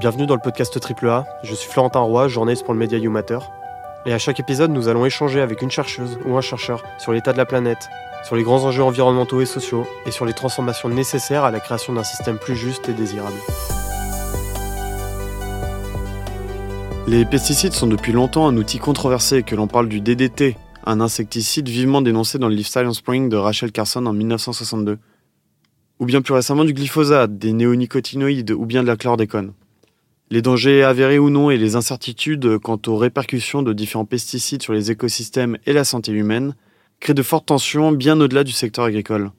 Bienvenue dans le podcast AAA. Je suis Florentin Roy, journaliste pour le média YouMatter. Et à chaque épisode, nous allons échanger avec une chercheuse ou un chercheur sur l'état de la planète, sur les grands enjeux environnementaux et sociaux, et sur les transformations nécessaires à la création d'un système plus juste et désirable. Les pesticides sont depuis longtemps un outil controversé, que l'on parle du DDT, un insecticide vivement dénoncé dans le livre Silent Spring de Rachel Carson en 1962. Ou bien plus récemment du glyphosate, des néonicotinoïdes ou bien de la chlordécone. Les dangers avérés ou non et les incertitudes quant aux répercussions de différents pesticides sur les écosystèmes et la santé humaine créent de fortes tensions bien au-delà du secteur agricole.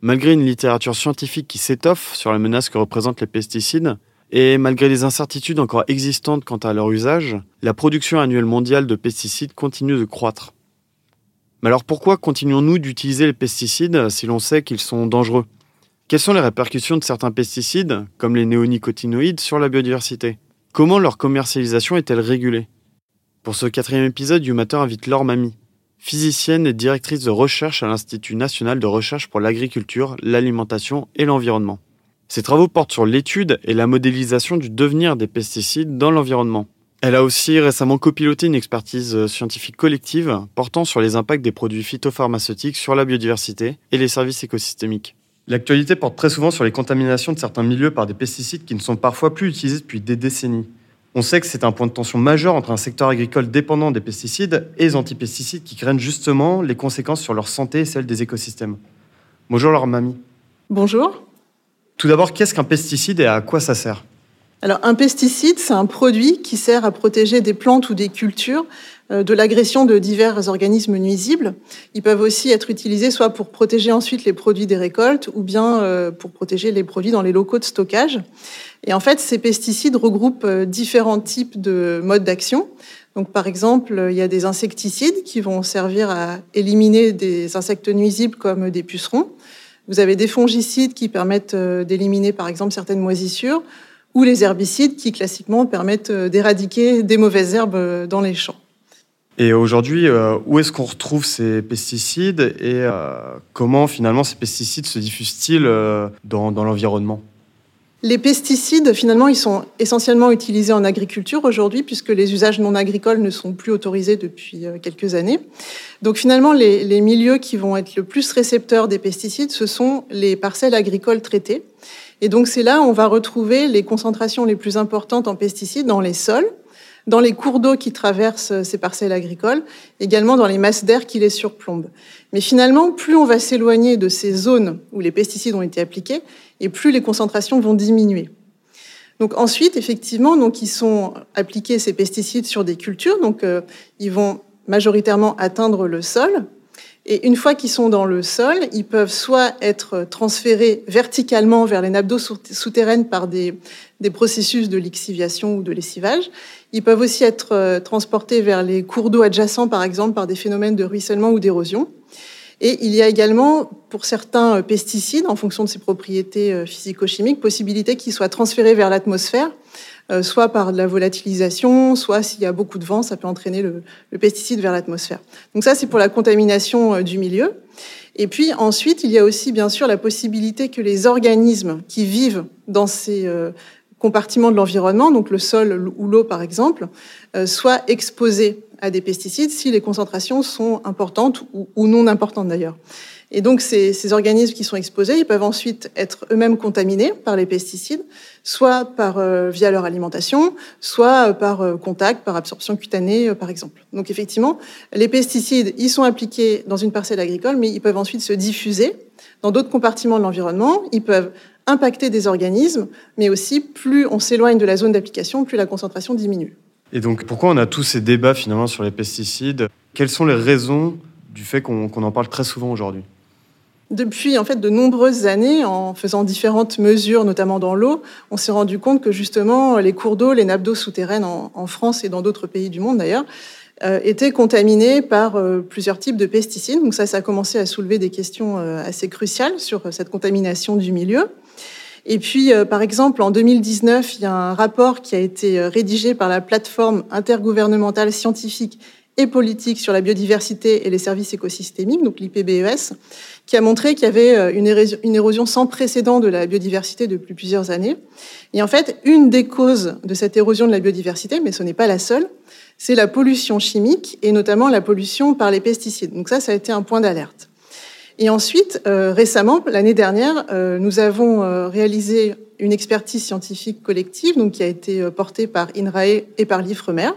Malgré une littérature scientifique qui s'étoffe sur la menace que représentent les pesticides, et malgré les incertitudes encore existantes quant à leur usage, la production annuelle mondiale de pesticides continue de croître. Mais alors pourquoi continuons-nous d'utiliser les pesticides si l'on sait qu'ils sont dangereux? Quelles sont les répercussions de certains pesticides, comme les néonicotinoïdes, sur la biodiversité? Comment leur commercialisation est-elle régulée? Pour ce quatrième épisode, Youmatter invite Laure Mami, physicienne et directrice de recherche à l'Institut national de recherche pour l'agriculture, l'alimentation et l'environnement. Ses travaux portent sur l'étude et la modélisation du devenir des pesticides dans l'environnement. Elle a aussi récemment copiloté une expertise scientifique collective portant sur les impacts des produits phytopharmaceutiques sur la biodiversité et les services écosystémiques. L'actualité porte très souvent sur les contaminations de certains milieux par des pesticides qui ne sont parfois plus utilisés depuis des décennies. On sait que c'est un point de tension majeur entre un secteur agricole dépendant des pesticides et les antipesticides qui craignent justement les conséquences sur leur santé et celle des écosystèmes. Bonjour leur mamie. Bonjour. Tout d'abord, qu'est-ce qu'un pesticide et à quoi ça sert? Alors, un pesticide, c'est un produit qui sert à protéger des plantes ou des cultures euh, de l'agression de divers organismes nuisibles. Ils peuvent aussi être utilisés soit pour protéger ensuite les produits des récoltes ou bien euh, pour protéger les produits dans les locaux de stockage. Et en fait, ces pesticides regroupent euh, différents types de modes d'action. Donc, par exemple, il y a des insecticides qui vont servir à éliminer des insectes nuisibles comme des pucerons. Vous avez des fongicides qui permettent d'éliminer, par exemple, certaines moisissures, ou les herbicides qui, classiquement, permettent euh, d'éradiquer des mauvaises herbes euh, dans les champs. Et aujourd'hui, où est-ce qu'on retrouve ces pesticides et comment finalement ces pesticides se diffusent-ils dans l'environnement? Les pesticides, finalement, ils sont essentiellement utilisés en agriculture aujourd'hui, puisque les usages non agricoles ne sont plus autorisés depuis euh, quelques années. Donc finalement, les, milieux qui vont être le plus récepteurs des pesticides, ce sont les parcelles agricoles traitées. Et donc c'est là où on va retrouver les concentrations les plus importantes en pesticides dans les sols, dans les cours d'eau qui traversent euh, ces parcelles agricoles, également dans les masses d'air qui les surplombent. Mais finalement, plus on va s'éloigner de ces zones où les pesticides ont été appliqués, et plus les concentrations vont diminuer. Donc ensuite, effectivement, donc ils sont appliqués ces pesticides sur des cultures, donc euh, ils vont majoritairement atteindre le sol. Et une fois qu'ils sont dans le sol, ils peuvent soit être transférés verticalement vers les nappes d'eau souterraines par des, processus de lixiviation ou de lessivage. Ils peuvent aussi être euh, transportés vers les cours d'eau adjacents, par exemple, par des phénomènes de ruissellement ou d'érosion. Et il y a également, pour certains euh, pesticides, en fonction de ses propriétés euh, physico-chimiques, possibilité qu'ils soient transférés vers l'atmosphère, euh, soit par de la volatilisation, soit s'il y a beaucoup de vent, ça peut entraîner le, pesticide vers l'atmosphère. Donc ça, c'est pour la contamination du milieu. Et puis ensuite, il y a aussi bien sûr la possibilité que les organismes qui vivent dans ces compartiments de l'environnement, donc le sol ou l'eau par exemple, soient exposés à des pesticides si les concentrations sont importantes ou, non importantes d'ailleurs. Et donc ces, organismes qui sont exposés, ils peuvent ensuite être eux-mêmes contaminés par les pesticides, soit par euh, via leur alimentation, soit euh, par euh, contact, par absorption cutanée, par exemple. Donc effectivement, les pesticides, ils sont appliqués dans une parcelle agricole, mais ils peuvent ensuite se diffuser dans d'autres compartiments de l'environnement. Ils peuvent impacter des organismes, mais aussi plus on s'éloigne de la zone d'application, plus la concentration diminue. Et donc, pourquoi on a tous ces débats finalement sur les pesticides? Quelles sont les raisons du fait qu'on en parle très souvent aujourd'hui? Depuis en fait de nombreuses années, en faisant différentes mesures, notamment dans l'eau, on s'est rendu compte que justement les cours d'eau, les nappes d'eau souterraines en, France et dans d'autres pays du monde d'ailleurs, euh, étaient contaminés par euh, plusieurs types de pesticides. Donc ça, ça a commencé à soulever des questions euh, assez cruciales sur cette contamination du milieu. Et puis, par exemple, en 2019, il y a un rapport qui a été rédigé par la plateforme intergouvernementale scientifique et politique sur la biodiversité et les services écosystémiques, donc l'IPBES, qui a montré qu'il y avait euh, une érosion sans précédent de la biodiversité depuis plusieurs années. Et en fait, une des causes de cette érosion de la biodiversité, mais ce n'est pas la seule, c'est la pollution chimique et notamment la pollution par les pesticides. Donc ça, ça a été un point d'alerte. Et ensuite, euh, récemment, l'année dernière, euh, nous avons réalisé une expertise scientifique collective, donc qui a été portée par INRAE et par l'IFREMER.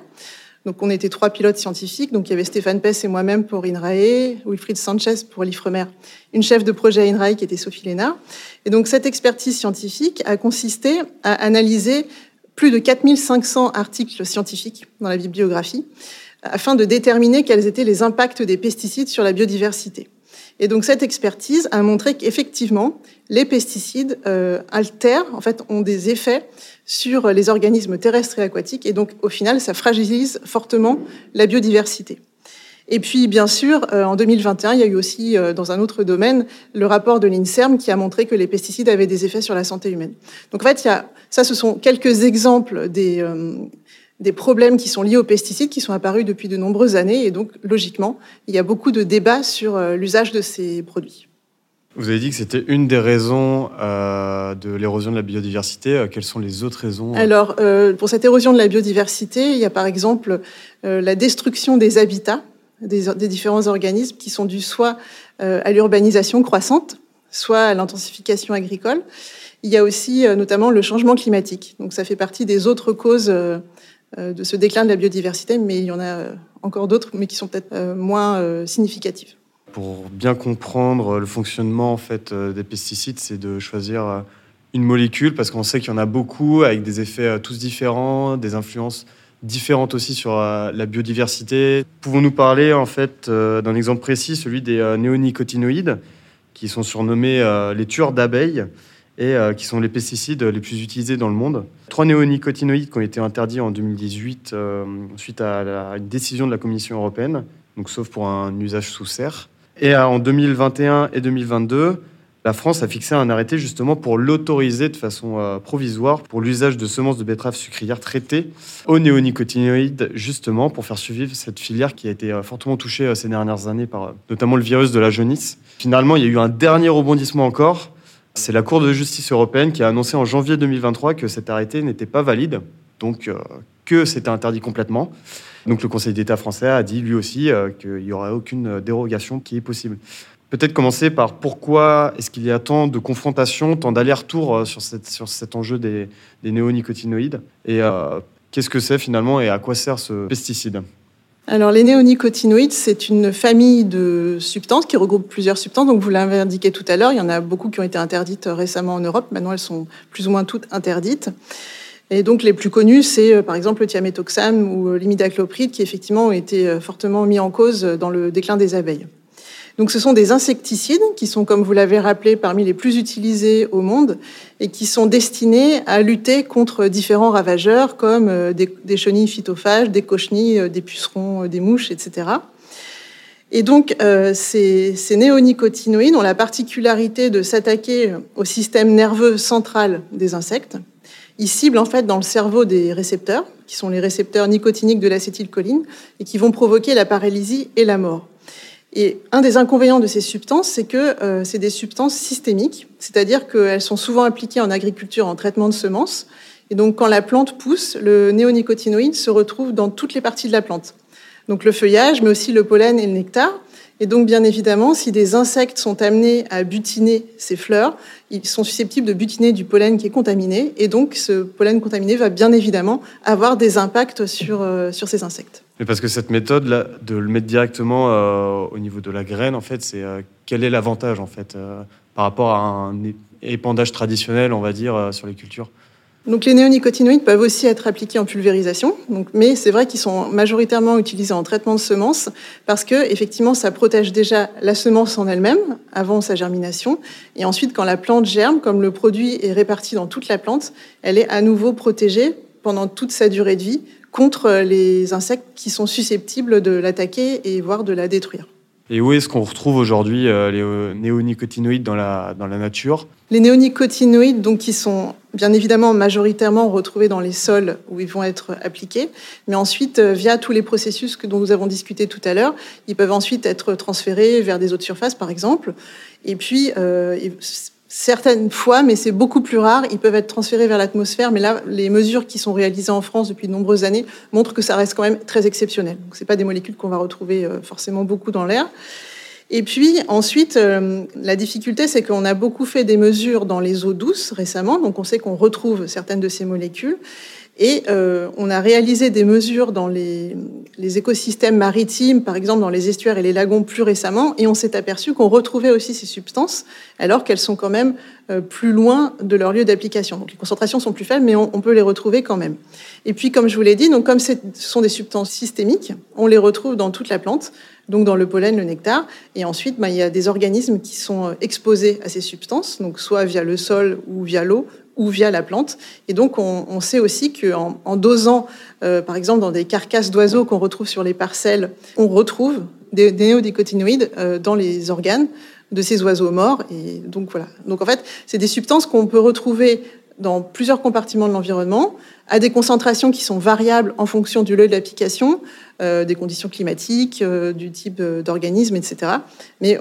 Donc on était trois pilotes scientifiques, donc il y avait Stéphane Pess et moi-même pour INRAE, Wilfried Sanchez pour l'IFREMER, une chef de projet à INRAE qui était Sophie Lénard. Et donc cette expertise scientifique a consisté à analyser plus de 4500 articles scientifiques dans la bibliographie afin de déterminer quels étaient les impacts des pesticides sur la biodiversité. Et donc cette expertise a montré qu'effectivement, les pesticides euh, altèrent, en fait, ont des effets sur les organismes terrestres et aquatiques, et donc au final, ça fragilise fortement la biodiversité. Et puis, bien sûr, euh, en 2021, il y a eu aussi, euh, dans un autre domaine, le rapport de l'INSERM qui a montré que les pesticides avaient des effets sur la santé humaine. Donc, en fait, il y a, ça, ce sont quelques exemples des, euh, des problèmes qui sont liés aux pesticides qui sont apparus depuis de nombreuses années. Et donc, logiquement, il y a beaucoup de débats sur euh, l'usage de ces produits. Vous avez dit que c'était une des raisons euh, de l'érosion de la biodiversité. Euh, quelles sont les autres raisons Alors, pour cette érosion de la biodiversité, il y a par exemple la destruction des habitats des, des, différents organismes qui sont dus soit à l'urbanisation croissante, soit à l'intensification agricole. Il y a aussi notamment le changement climatique. Donc, ça fait partie des autres causes de ce déclin de la biodiversité, mais il y en a euh, encore d'autres, mais qui sont peut-être euh, moins significatives. Pour bien comprendre le fonctionnement en fait des pesticides, c'est de choisir une molécule parce qu'on sait qu'il y en a beaucoup avec des effets tous différents, des influences différentes aussi sur la biodiversité. Pouvons-nous parler en fait d'un exemple précis, celui des néonicotinoïdes, qui sont surnommés les tueurs d'abeilles? Et euh, qui sont les pesticides les plus utilisés dans le monde. Trois néonicotinoïdes qui ont été interdits en 2018 euh, suite à, une décision de la Commission européenne, donc sauf pour un usage sous serre. Et euh, en 2021 et 2022, la France a fixé un arrêté justement pour l'autoriser de façon provisoire pour l'usage de semences de betteraves sucrières traitées aux néonicotinoïdes, justement pour faire survivre cette filière qui a été fortement touchée ces dernières années par notamment le virus de la jaunisse. Finalement, il y a eu un dernier rebondissement encore c'est la Cour de justice européenne qui a annoncé en janvier 2023 que cet arrêté n'était pas valide, donc euh, que c'était interdit complètement. Donc le Conseil d'État français a dit lui aussi euh, qu'il n'y aurait aucune dérogation qui est possible. Peut-être commencer par pourquoi est-ce qu'il y a tant de confrontations, tant d'allers-retours euh, sur, sur, cet enjeu des, des néonicotinoïdes et qu'est-ce que c'est finalement et à quoi sert ce pesticide? Alors, les néonicotinoïdes, c'est une famille de substances qui regroupe plusieurs substances. Donc, vous l'avez indiqué tout à l'heure, il y en a beaucoup qui ont été interdites récemment en Europe. Maintenant, elles sont plus ou moins toutes interdites. Et donc, les plus connues, c'est euh, par exemple le thiaméthoxam ou euh, l'imidacloprid, qui effectivement ont été euh, fortement mis en cause dans le déclin des abeilles. Donc ce sont des insecticides qui sont, comme vous l'avez rappelé, parmi les plus utilisés au monde et qui sont destinés à lutter contre différents ravageurs comme euh, des, chenilles phytophages, des cochenilles, euh, des pucerons, euh, des mouches, etc. Et donc ces, ces néonicotinoïdes ont la particularité de s'attaquer au système nerveux central des insectes. Ils ciblent en fait dans le cerveau des récepteurs, qui sont les récepteurs nicotiniques de l'acétylcholine, et qui vont provoquer la paralysie et la mort. Et un des inconvénients de ces substances, c'est que euh, c'est des substances systémiques, c'est-à-dire qu'elles sont souvent appliquées en agriculture en traitement de semences. Et donc, quand la plante pousse, le néonicotinoïde se retrouve dans toutes les parties de la plante. Donc, le feuillage, mais aussi le pollen et le nectar. Et donc, bien évidemment, si des insectes sont amenés à butiner ces fleurs, ils sont susceptibles de butiner du pollen qui est contaminé. Et donc, ce pollen contaminé va bien évidemment avoir des impacts sur, euh, ces insectes. Mais parce que cette méthode là, de le mettre directement euh, au niveau de la graine, en fait, c'est euh, quel est l'avantage en fait par rapport à un épandage traditionnel, on va dire, sur les cultures? Donc les néonicotinoïdes peuvent aussi être appliqués en pulvérisation, donc, mais c'est vrai qu'ils sont majoritairement utilisés en traitement de semences parce que effectivement ça protège déjà la semence en elle-même avant sa germination et ensuite quand la plante germe, comme le produit est réparti dans toute la plante, elle est à nouveau protégée pendant toute sa durée de vie contre les insectes qui sont susceptibles de l'attaquer et voire de la détruire. Et où est-ce qu'on retrouve aujourd'hui euh, les euh, néonicotinoïdes dans la, dans la nature? Les néonicotinoïdes, donc, qui sont bien évidemment majoritairement retrouvés dans les sols où ils vont être appliqués, mais ensuite, euh, via tous les processus dont nous avons discuté tout à l'heure, ils peuvent ensuite être transférés vers des eaux de surface, par exemple. Et puis, euh, certaines fois, mais c'est beaucoup plus rare, ils peuvent être transférés vers l'atmosphère. Mais là, les mesures qui sont réalisées en France depuis de nombreuses années montrent que ça reste quand même très exceptionnel. Donc, c'est pas des molécules qu'on va retrouver euh, forcément beaucoup dans l'air. Et puis ensuite, euh, la difficulté, c'est qu'on a beaucoup fait des mesures dans les eaux douces récemment, donc on sait qu'on retrouve certaines de ces molécules. Et euh, on a réalisé des mesures dans les, les, écosystèmes maritimes, par exemple dans les estuaires et les lagons plus récemment, et on s'est aperçu qu'on retrouvait aussi ces substances, alors qu'elles sont quand même euh, plus loin de leur lieu d'application. Donc les concentrations sont plus faibles, mais on, on, peut les retrouver quand même. Et puis, comme je vous l'ai dit, donc comme ce sont des substances systémiques, on les retrouve dans toute la plante, donc dans le pollen, le nectar, et ensuite, bah, il y a des organismes qui sont euh, exposés à ces substances, donc soit via le sol ou via l'eau, ou via la plante. Et donc, on, on sait aussi qu'en en dosant, euh, par exemple, dans des carcasses d'oiseaux qu'on retrouve sur les parcelles, on retrouve des, des néodicotinoïdes euh, dans les organes de ces oiseaux morts. Et donc, voilà. Donc, en fait, c'est des substances qu'on peut retrouver dans plusieurs compartiments de l'environnement, à des concentrations qui sont variables en fonction du lieu de l'application, euh, des conditions climatiques, euh, du type euh, d'organisme, etc. Mais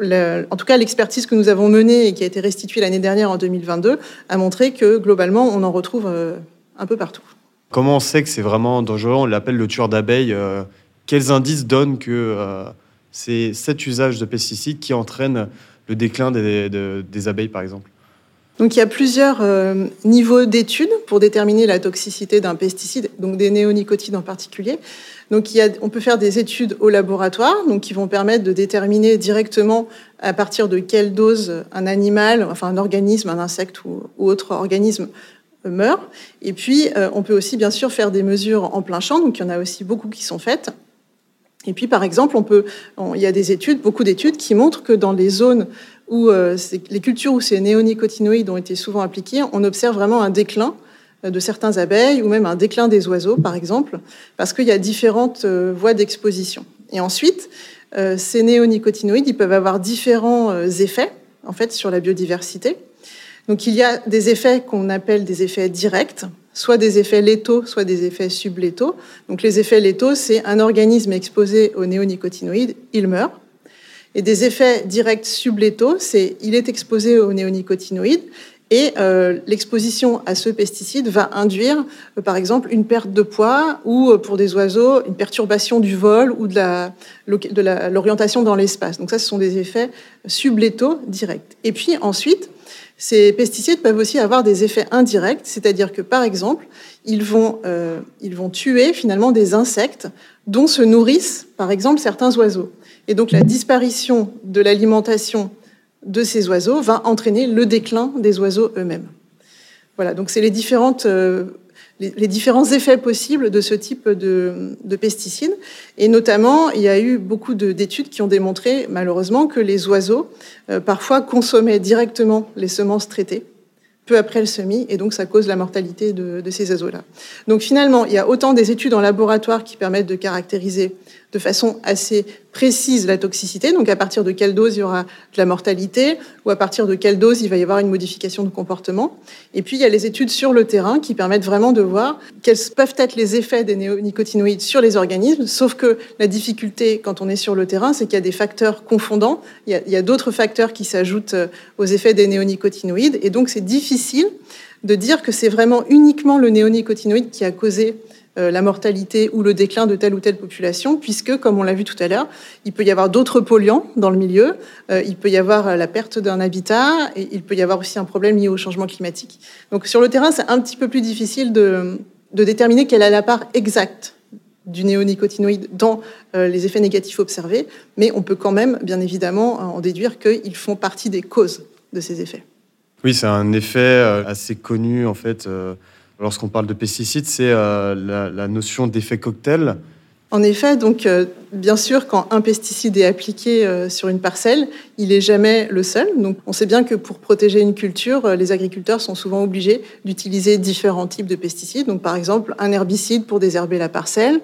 en tout cas, l'expertise que nous avons menée et qui a été restituée l'année dernière en 2022 a montré que globalement, on en retrouve euh, un peu partout. Comment on sait que c'est vraiment dangereux? On l'appelle le tueur d'abeilles. Euh, quels indices donnent que euh, c'est cet usage de pesticides qui entraîne le déclin des, abeilles, par exemple? Donc il y a plusieurs euh, niveaux d'études pour déterminer la toxicité d'un pesticide, donc des néonicotides en particulier. Donc on peut faire des études au laboratoire, donc qui vont permettre de déterminer directement à partir de quelle dose un animal, enfin un organisme, un insecte ou, autre organisme euh, meurt. Et puis euh, on peut aussi bien sûr faire des mesures en plein champ, donc il y en a aussi beaucoup qui sont faites. Et puis, par exemple, on peut, il y a des études, beaucoup d'études qui montrent que dans les zones où euh, les cultures où ces néonicotinoïdes ont été souvent appliqués, on observe vraiment un déclin euh, de certains abeilles ou même un déclin des oiseaux, par exemple, parce qu'il y a différentes euh, voies d'exposition. Et ensuite, ces néonicotinoïdes, ils peuvent avoir différents effets, en fait, sur la biodiversité. Donc, il y a des effets qu'on appelle des effets directs, soit des effets létaux, soit des effets sublétaux. Donc les effets létaux, c'est un organisme exposé aux néonicotinoïdes, il meurt. Et des effets directs sublétaux, c'est il est exposé aux néonicotinoïdes et euh, l'exposition à ce pesticide va induire, euh, par exemple, une perte de poids ou, euh, pour des oiseaux, une perturbation du vol ou de l'orientation dans l'espace. Donc ça, ce sont des effets sublétaux directs. Et puis ensuite, ces pesticides peuvent aussi avoir des effets indirects, c'est-à-dire que, par exemple, ils vont, ils vont tuer finalement des insectes dont se nourrissent, par exemple, certains oiseaux. Et donc la disparition de l'alimentation de ces oiseaux va entraîner le déclin des oiseaux eux-mêmes. Voilà, donc c'est les euh, les, différents effets possibles de ce type de, de, pesticides. Et notamment, il y a eu beaucoup d'études qui ont démontré, malheureusement, que les oiseaux, euh, parfois, consommaient directement les semences traitées peu après le semis, et donc ça cause la mortalité de, de ces oiseaux-là. Donc finalement, il y a autant des études en laboratoire qui permettent de caractériser de façon assez précise la toxicité, donc à partir de quelle dose il y aura de la mortalité, ou à partir de quelle dose il va y avoir une modification de comportement. Et puis il y a les études sur le terrain qui permettent vraiment de voir quels peuvent être les effets des néonicotinoïdes sur les organismes, sauf que la difficulté quand on est sur le terrain, c'est qu'il y a des facteurs confondants, il y a, a d'autres facteurs qui s'ajoutent euh, aux effets des néonicotinoïdes, et donc c'est difficile de dire que c'est vraiment uniquement le néonicotinoïde qui a causé la mortalité ou le déclin de telle ou telle population, puisque, comme on l'a vu tout à l'heure, il peut y avoir d'autres polluants dans le milieu, euh, il peut y avoir la perte d'un habitat, et il peut y avoir aussi un problème lié au changement climatique. Donc sur le terrain, c'est un petit peu plus difficile de, de déterminer quelle est la part exacte du néonicotinoïde dans euh, les effets négatifs observés, mais on peut quand même, bien évidemment, en déduire qu'ils font partie des causes de ces effets. Oui, c'est un effet assez connu, en fait, Lorsqu'on parle de pesticides, c'est euh, la, notion d'effet cocktail. En effet, donc euh, bien sûr, quand un pesticide est appliqué euh, sur une parcelle, il n'est jamais le seul. Donc, on sait bien que pour protéger une culture, les agriculteurs sont souvent obligés d'utiliser différents types de pesticides. Donc, par exemple, un herbicide pour désherber la parcelle,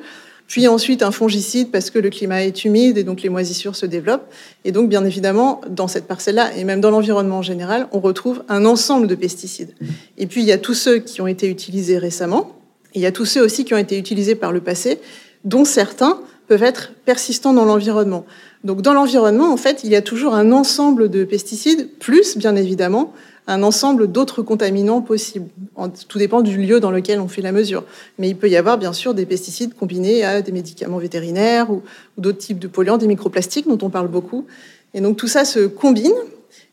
puis ensuite un fongicide parce que le climat est humide et donc les moisissures se développent. Et donc, bien évidemment, dans cette parcelle-là, et même dans l'environnement en général, on retrouve un ensemble de pesticides. Et puis, il y a tous ceux qui ont été utilisés récemment, et il y a tous ceux aussi qui ont été utilisés par le passé, dont certains peuvent être persistants dans l'environnement. Donc, dans l'environnement, en fait, il y a toujours un ensemble de pesticides, plus, bien évidemment, un ensemble d'autres contaminants possibles. Tout dépend du lieu dans lequel on fait la mesure. Mais il peut y avoir bien sûr des pesticides combinés à des médicaments vétérinaires ou, d'autres types de polluants, des microplastiques dont on parle beaucoup. Et donc tout ça se combine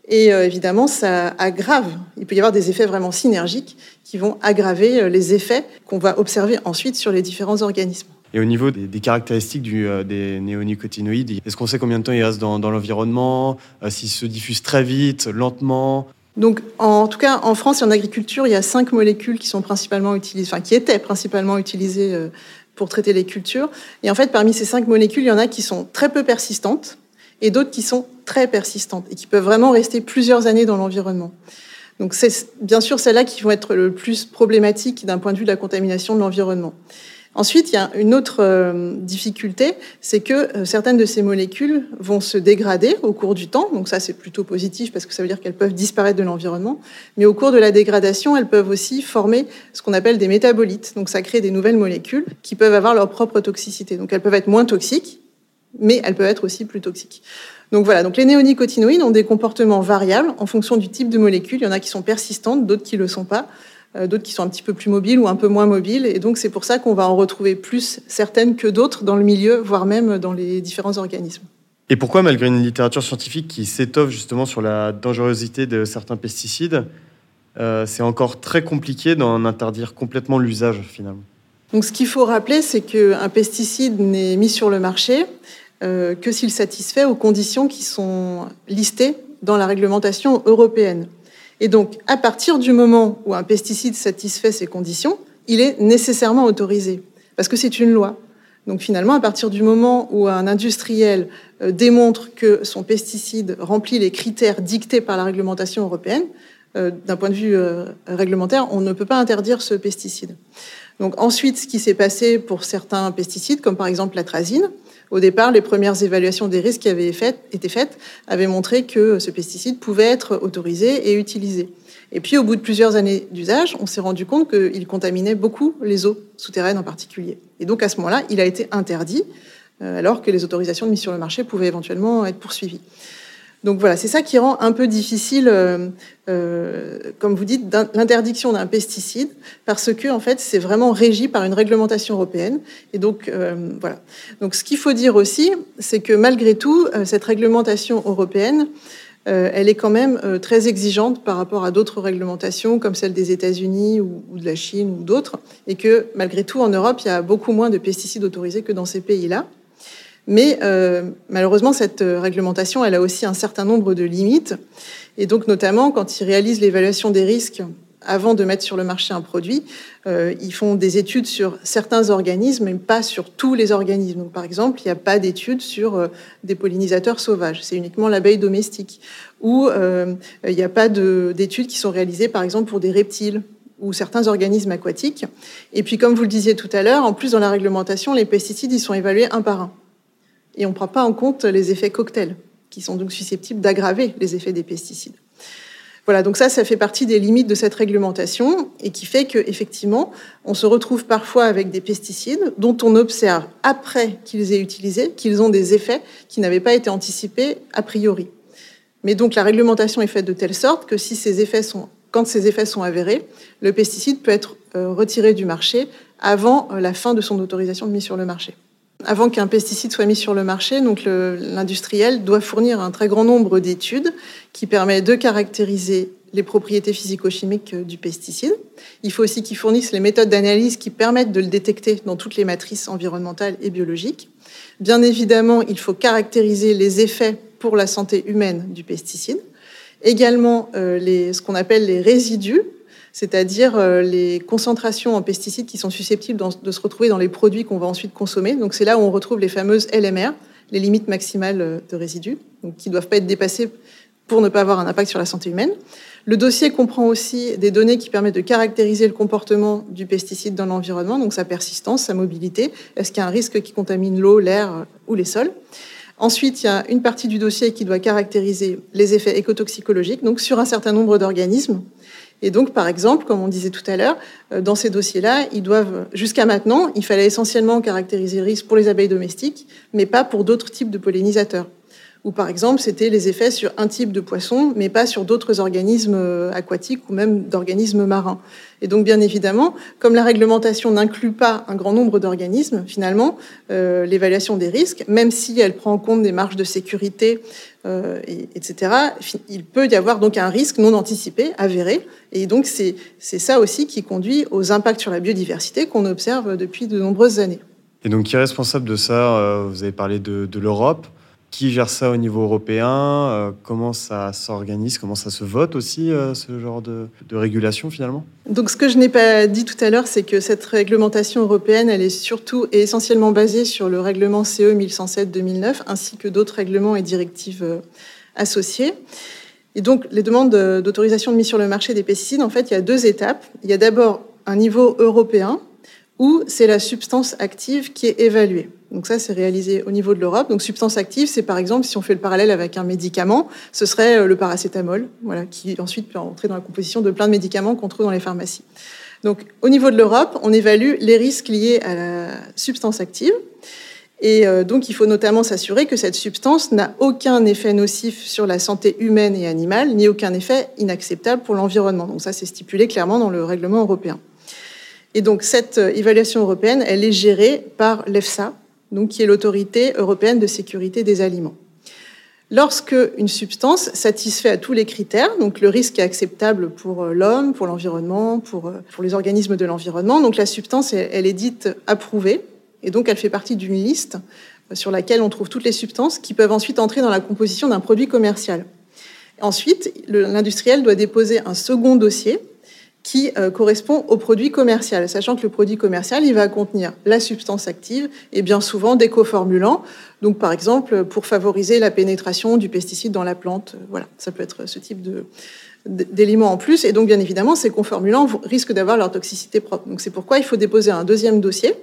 et euh, évidemment ça aggrave. Il peut y avoir des effets vraiment synergiques qui vont aggraver euh, les effets qu'on va observer ensuite sur les différents organismes. Et au niveau des, caractéristiques euh, des néonicotinoïdes, est-ce qu'on sait combien de temps ils restent dans, dans l'environnement, s'ils se diffusent très vite, lentement? Donc, en tout cas, en France et en agriculture, il y a cinq molécules qui sont principalement utilisées, enfin, qui étaient principalement utilisées euh, pour traiter les cultures. Et en fait, parmi ces cinq molécules, il y en a qui sont très peu persistantes et d'autres qui sont très persistantes et qui peuvent vraiment rester plusieurs années dans l'environnement. Donc, c'est bien sûr celles-là qui vont être le plus problématiques d'un point de vue de la contamination de l'environnement. Ensuite, il y a une autre euh, difficulté, c'est que euh, certaines de ces molécules vont se dégrader au cours du temps. Donc ça, c'est plutôt positif parce que ça veut dire qu'elles peuvent disparaître de l'environnement. Mais au cours de la dégradation, elles peuvent aussi former ce qu'on appelle des métabolites. Donc ça crée des nouvelles molécules qui peuvent avoir leur propre toxicité. Donc elles peuvent être moins toxiques, mais elles peuvent être aussi plus toxiques. Donc voilà, donc les néonicotinoïdes ont des comportements variables en fonction du type de molécule. Il y en a qui sont persistantes, d'autres qui ne le sont pas. Euh, d'autres qui sont un petit peu plus mobiles ou un peu moins mobiles. Et donc c'est pour ça qu'on va en retrouver plus certaines que d'autres dans le milieu, voire même dans les différents organismes. Et pourquoi, malgré une littérature scientifique qui s'étoffe justement sur la dangerosité de certains pesticides, euh, c'est encore très compliqué d'en interdire complètement l'usage finalement? Donc ce qu'il faut rappeler, c'est qu'un pesticide n'est mis sur le marché euh, que s'il satisfait aux conditions qui sont listées dans la réglementation européenne. Et donc, à partir du moment où un pesticide satisfait ces conditions, il est nécessairement autorisé, parce que c'est une loi. Donc finalement, à partir du moment où un industriel euh, démontre que son pesticide remplit les critères dictés par la réglementation européenne, euh, d'un point de vue euh, réglementaire, on ne peut pas interdire ce pesticide. Donc ensuite, ce qui s'est passé pour certains pesticides, comme par exemple l'atrazine, au départ, les premières évaluations des risques qui avaient été faites avaient montré que ce pesticide pouvait être autorisé et utilisé. Et puis, au bout de plusieurs années d'usage, on s'est rendu compte qu'il contaminait beaucoup les eaux souterraines en particulier. Et donc, à ce moment-là, il a été interdit, euh, alors que les autorisations de mise sur le marché pouvaient éventuellement être poursuivies. Donc voilà, c'est ça qui rend un peu difficile, euh, euh, comme vous dites, l'interdiction d'un pesticide, parce que en fait, c'est vraiment régi par une réglementation européenne. Et donc euh, voilà. Donc ce qu'il faut dire aussi, c'est que malgré tout, cette réglementation européenne, elle est quand même très exigeante par rapport à d'autres réglementations, comme celle des États-Unis ou, de la Chine ou d'autres, et que malgré tout, en Europe, il y a beaucoup moins de pesticides autorisés que dans ces pays-là. Mais euh, malheureusement, cette euh, réglementation, elle a aussi un certain nombre de limites. Et donc, notamment, quand ils réalisent l'évaluation des risques avant de mettre sur le marché un produit, euh, ils font des études sur certains organismes, mais pas sur tous les organismes. Donc, par exemple, il n'y a pas d'études sur des pollinisateurs sauvages, c'est uniquement l'abeille domestique. Ou il n'y a pas d'études qui sont réalisées, par exemple, pour des reptiles ou certains organismes aquatiques. Et puis, comme vous le disiez tout à l'heure, en plus, dans la réglementation, les pesticides, ils sont évalués un par un et on ne prend pas en compte les effets cocktails, qui sont donc susceptibles d'aggraver les effets des pesticides. Voilà, donc ça, ça fait partie des limites de cette réglementation et qui fait qu'effectivement, on se retrouve parfois avec des pesticides dont on observe après qu'ils aient utilisé qu'ils ont des effets qui n'avaient pas été anticipés a priori. Mais donc la réglementation est faite de telle sorte que si ces effets sont, quand ces effets sont avérés, le pesticide peut être euh, retiré du marché avant euh, la fin de son autorisation de mise sur le marché. Avant qu'un pesticide soit mis sur le marché, donc l'industriel doit fournir un très grand nombre d'études qui permettent de caractériser les propriétés physico-chimiques du pesticide. Il faut aussi qu'il fournisse les méthodes d'analyse qui permettent de le détecter dans toutes les matrices environnementales et biologiques. Bien évidemment, il faut caractériser les effets pour la santé humaine du pesticide. Également, euh, ce qu'on appelle les résidus, c'est-à-dire euh, les concentrations en pesticides qui sont susceptibles de se retrouver dans les produits qu'on va ensuite consommer. Donc c'est là où on retrouve les fameuses LMR, les limites maximales euh, de résidus, donc qui ne doivent pas être dépassées pour ne pas avoir un impact sur la santé humaine. Le dossier comprend aussi des données qui permettent de caractériser le comportement du pesticide dans l'environnement, donc sa persistance, sa mobilité. Est-ce qu'il y a un risque qui contamine l'eau, l'air ou les sols? Ensuite, il y a une partie du dossier qui doit caractériser les effets écotoxicologiques, donc sur un certain nombre d'organismes. Et donc, par exemple, comme on disait tout à l'heure, euh, dans ces dossiers-là, ils doivent, jusqu'à maintenant, il fallait essentiellement caractériser le risque pour les abeilles domestiques, mais pas pour d'autres types de pollinisateurs ou par exemple c'était les effets sur un type de poisson, mais pas sur d'autres organismes euh, aquatiques ou même d'organismes marins. Et donc bien évidemment, comme la réglementation n'inclut pas un grand nombre d'organismes, finalement, euh, l'évaluation des risques, même si elle prend en compte des marges de sécurité, euh, etc., il peut y avoir donc un risque non anticipé, avéré. Et donc c'est ça aussi qui conduit aux impacts sur la biodiversité qu'on observe depuis de nombreuses années. Et donc qui est responsable de ça? Vous avez parlé de l'Europe. Qui gère ça au niveau européen euh, Comment ça s'organise Comment ça se vote aussi, euh, ce genre de, régulation finalement? Donc ce que je n'ai pas dit tout à l'heure, c'est que cette réglementation européenne, elle est surtout et essentiellement basée sur le règlement CE 1107-2009, ainsi que d'autres règlements et directives euh, associés. Et donc les demandes d'autorisation de mise sur le marché des pesticides, en fait, il y a deux étapes. Il y a d'abord un niveau européen, où c'est la substance active qui est évaluée. Donc ça, c'est réalisé au niveau de l'Europe. Donc substance active, c'est par exemple, si on fait le parallèle avec un médicament, ce serait euh, le paracétamol, voilà, qui ensuite peut entrer dans la composition de plein de médicaments qu'on trouve dans les pharmacies. Donc au niveau de l'Europe, on évalue les risques liés à la substance active. Et euh, donc il faut notamment s'assurer que cette substance n'a aucun effet nocif sur la santé humaine et animale, ni aucun effet inacceptable pour l'environnement. Donc ça, c'est stipulé clairement dans le règlement européen. Et donc cette euh, évaluation européenne, elle est gérée par l'EFSA, donc qui est l'autorité européenne de sécurité des aliments. Lorsque une substance satisfait à tous les critères, donc le risque est acceptable pour euh, l'homme, pour l'environnement, pour, euh, pour les organismes de l'environnement, donc la substance, elle est dite approuvée, et donc elle fait partie d'une liste euh, sur laquelle on trouve toutes les substances qui peuvent ensuite entrer dans la composition d'un produit commercial. Ensuite, l'industriel doit déposer un second dossier qui euh, correspond au produit commercial, sachant que le produit commercial, il va contenir la substance active et bien souvent des coformulants. Donc, par exemple, pour favoriser la pénétration du pesticide dans la plante, voilà, ça peut être ce type de en plus. Et donc, bien évidemment, ces coformulants risquent d'avoir leur toxicité propre. Donc, c'est pourquoi il faut déposer un deuxième dossier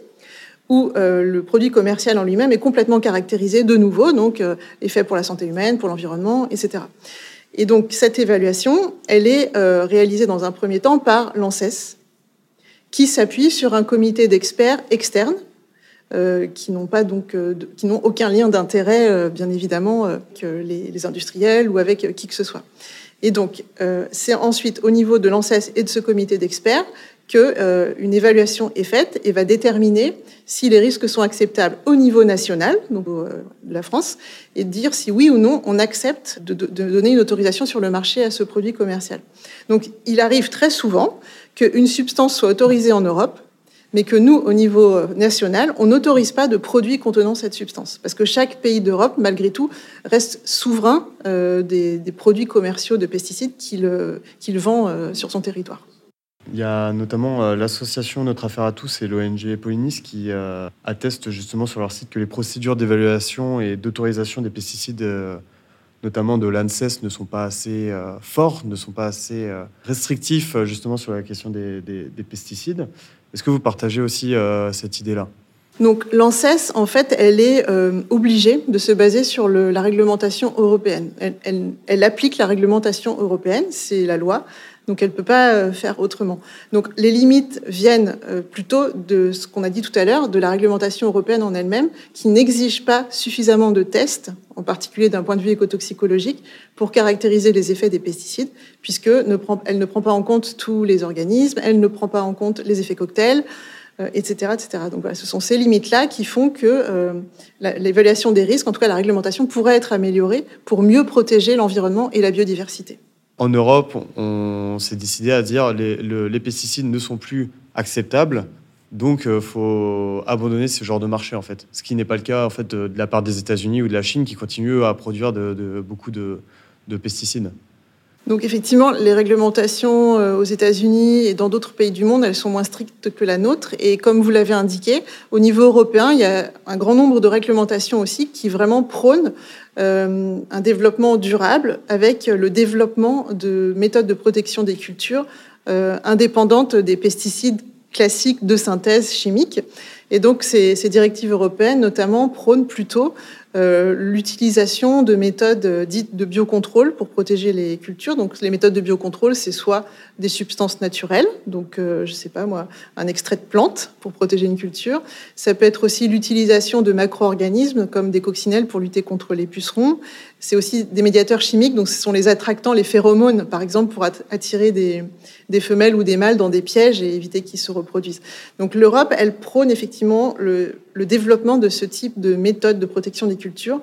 où euh, le produit commercial en lui-même est complètement caractérisé de nouveau, donc euh, effet pour la santé humaine, pour l'environnement, etc. Et donc cette évaluation, elle est euh, réalisée dans un premier temps par l'ANSES, qui s'appuie sur un comité d'experts externes euh, qui n'ont pas donc euh, aucun lien d'intérêt, bien évidemment, que les, les, industriels ou avec qui que ce soit. Et donc c'est ensuite au niveau de l'ANSES et de ce comité d'experts qu'une euh, évaluation est faite et va déterminer si les risques sont acceptables au niveau national, donc euh, de la France, et dire si oui ou non on accepte de, donner une autorisation sur le marché à ce produit commercial. Donc il arrive très souvent qu'une substance soit autorisée en Europe, mais que nous, au niveau euh, national, on n'autorise pas de produits contenant cette substance. Parce que chaque pays d'Europe, malgré tout, reste souverain des, produits commerciaux de pesticides qu'il vend sur son territoire. Il y a notamment euh, l'association Notre Affaire à tous et l'ONG Polinis qui euh, attestent justement sur leur site que les procédures d'évaluation et d'autorisation des pesticides, euh, notamment de l'ANSES, ne sont pas assez forts, ne sont pas assez restrictifs justement sur la question des, pesticides. Est-ce que vous partagez aussi cette idée-là? Donc l'ANSES, en fait, elle est obligée de se baser sur la réglementation européenne. elle, applique la réglementation européenne, c'est la loi. Donc elle ne peut pas euh, faire autrement. Donc les limites viennent euh, plutôt de ce qu'on a dit tout à l'heure, de la réglementation européenne en elle-même, qui n'exige pas suffisamment de tests, en particulier d'un point de vue écotoxicologique, pour caractériser les effets des pesticides, puisque elle ne prend pas en compte tous les organismes, elle ne prend pas en compte les effets cocktails, etc., euh, etc. Donc voilà, ce sont ces limites-là qui font que l'évaluation des risques, en tout cas la réglementation, pourrait être améliorée pour mieux protéger l'environnement et la biodiversité. En Europe, on, s'est décidé à dire les, les pesticides ne sont plus acceptables, donc il euh, faut abandonner ce genre de marché en fait. Ce qui n'est pas le cas en fait de, la part des États-Unis ou de la Chine qui continuent à produire beaucoup de, pesticides. Donc effectivement, les réglementations euh, aux États-Unis et dans d'autres pays du monde, elles sont moins strictes que la nôtre. Et comme vous l'avez indiqué, au niveau européen, il y a un grand nombre de réglementations aussi qui vraiment prônent euh, un développement durable avec le développement de méthodes de protection des cultures euh, indépendantes des pesticides classiques de synthèse chimique. Et donc ces, ces directives européennes, notamment, prônent plutôt euh, l'utilisation de méthodes euh, dites de biocontrôle pour protéger les cultures. Donc, les méthodes de biocontrôle, c'est soit des substances naturelles, donc, euh, je ne sais pas moi, un extrait de plante pour protéger une culture. Ça peut être aussi l'utilisation de macro-organismes comme des coccinelles pour lutter contre les pucerons. C'est aussi des médiateurs chimiques, donc ce sont les attractants, les phéromones, par exemple, pour attirer des, des femelles ou des mâles dans des pièges et éviter qu'ils se reproduisent. Donc l'Europe, elle prône effectivement le, le développement de ce type de méthode de protection des cultures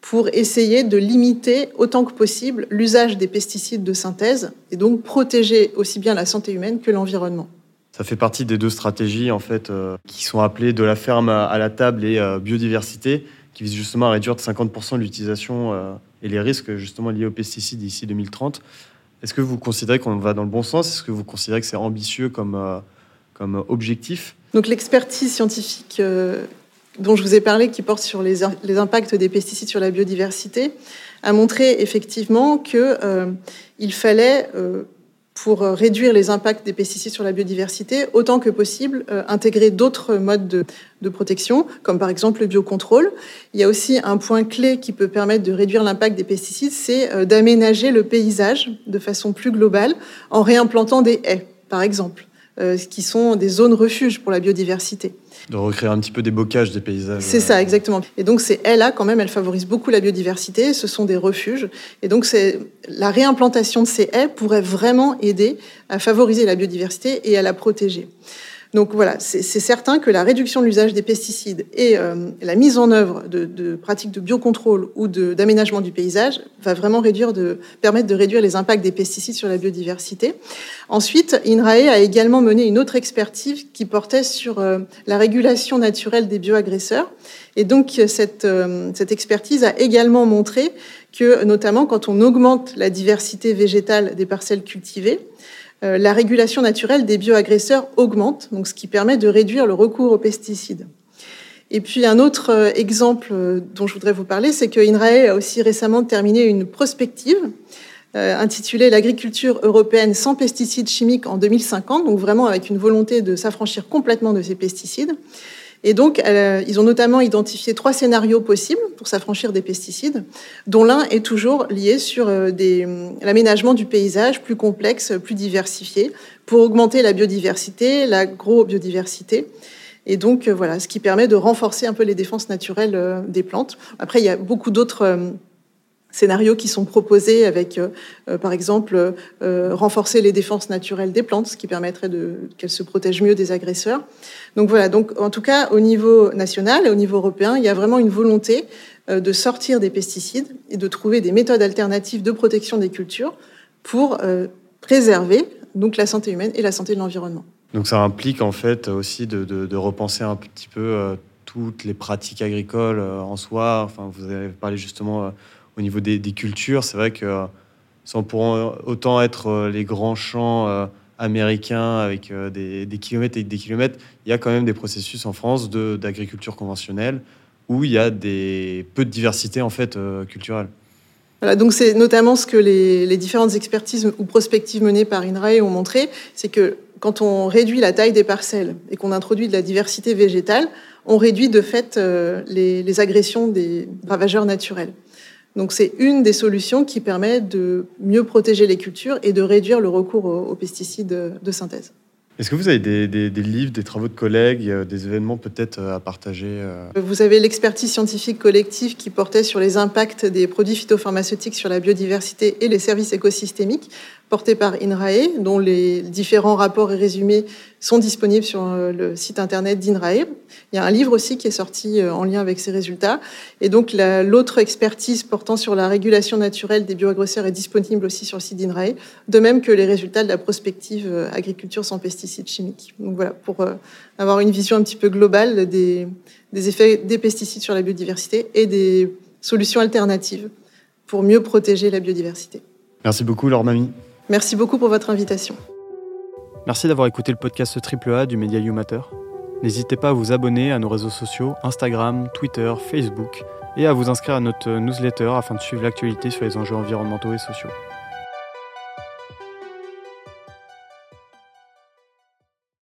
pour essayer de limiter autant que possible l'usage des pesticides de synthèse et donc protéger aussi bien la santé humaine que l'environnement. Ça fait partie des deux stratégies en fait euh, qui sont appelées de la ferme à la table et euh, biodiversité qui vise justement à réduire de 50% l'utilisation euh, et les risques justement liés aux pesticides d'ici 2030. Est-ce que vous considérez qu'on va dans le bon sens? Est-ce que vous considérez que c'est ambitieux comme, comme objectif Donc l'expertise scientifique euh, dont je vous ai parlé, qui porte sur les, impacts des pesticides sur la biodiversité, a montré effectivement qu'il fallait pour euh, réduire les impacts des pesticides sur la biodiversité, autant que possible, euh, intégrer d'autres modes de, protection, comme par exemple le biocontrôle. Il y a aussi un point clé qui peut permettre de réduire l'impact des pesticides, c'est euh, d'aménager le paysage de façon plus globale en réimplantant des haies, par exemple, qui sont des zones refuges pour la biodiversité. De recréer un petit peu des bocages des paysages. C'est ça, exactement. Et donc ces haies-là, quand même, elles favorisent beaucoup la biodiversité. Ce sont des refuges. Et donc c'est la réimplantation de ces haies pourrait vraiment aider à favoriser la biodiversité et à la protéger. Donc voilà, c'est certain que la réduction de l'usage des pesticides et euh, la mise en œuvre de, de pratiques de biocontrôle ou d'aménagement du paysage va vraiment réduire de, permettre de réduire les impacts des pesticides sur la biodiversité. Ensuite, INRAE a également mené une autre expertise qui portait sur euh, la régulation naturelle des bioagresseurs. Et donc cette, euh, cette expertise a également montré que, notamment quand on augmente la diversité végétale des parcelles cultivées, la régulation naturelle des bioagresseurs augmente, donc ce qui permet de réduire le recours aux pesticides. Et puis un autre euh, exemple euh, dont je voudrais vous parler, c'est que INRAE a aussi récemment terminé une prospective intitulée L'agriculture européenne sans pesticides chimiques en 2050, donc vraiment avec une volonté de s'affranchir complètement de ces pesticides. Et donc, ils ont notamment identifié trois scénarios possibles pour s'affranchir des pesticides, dont l'un est toujours lié sur euh, l'aménagement du paysage plus complexe, plus diversifié, pour augmenter la biodiversité, l'agrobiodiversité. Et donc, euh, voilà, ce qui permet de renforcer un peu les défenses naturelles euh, des plantes. Après, il y a beaucoup d'autres scénarios qui sont proposés avec, par exemple, renforcer les défenses naturelles des plantes, ce qui permettrait qu'elles se protègent mieux des agresseurs. Donc voilà, donc en tout cas au niveau national et au niveau européen, il y a vraiment une volonté euh, de sortir des pesticides et de trouver des méthodes alternatives de protection des cultures pour euh, préserver donc la santé humaine et la santé de l'environnement. Donc ça implique en fait aussi de, de, repenser un petit peu euh, toutes les pratiques agricoles en soi. Enfin, vous avez parlé justement au niveau des, cultures. C'est vrai que sans pour autant être les grands champs américain avec euh, des, kilomètres et des kilomètres, il y a quand même des processus en France d'agriculture conventionnelle où il y a des, peu de diversité en fait euh, culturelle. Donc c'est notamment ce que les, différentes expertises ou prospectives menées par INRAE ont montré, c'est que quand on réduit la taille des parcelles et qu'on introduit de la diversité végétale, on réduit de fait euh, les agressions des ravageurs naturels. Donc c'est une des solutions qui permet de mieux protéger les cultures et de réduire le recours aux, pesticides de synthèse. Est-ce que vous avez des, livres, des travaux de collègues, euh, des événements peut-être euh, à partager euh Vous avez l'expertise scientifique collective qui portait sur les impacts des produits phytopharmaceutiques sur la biodiversité et les services écosystémiques porté par INRAE, dont les différents rapports et résumés sont disponibles sur euh, le site internet d'INRAE. Il y a un livre aussi qui est sorti euh, en lien avec ces résultats. Et donc l'autre expertise portant sur la régulation naturelle des bioagresseurs est disponible aussi sur le site d'INRAE, de même que les résultats de la prospective euh, agriculture sans pesticides chimiques. Donc voilà, pour avoir une vision un petit peu globale des, effets des pesticides sur la biodiversité et des solutions alternatives pour mieux protéger la biodiversité. Merci beaucoup, Laure Mamie. Merci beaucoup pour votre invitation. Merci d'avoir écouté le podcast AAA du Media You Matter. N'hésitez pas à vous abonner à nos réseaux sociaux Instagram, Twitter, Facebook et à vous inscrire à notre newsletter afin de suivre l'actualité sur les enjeux environnementaux et sociaux.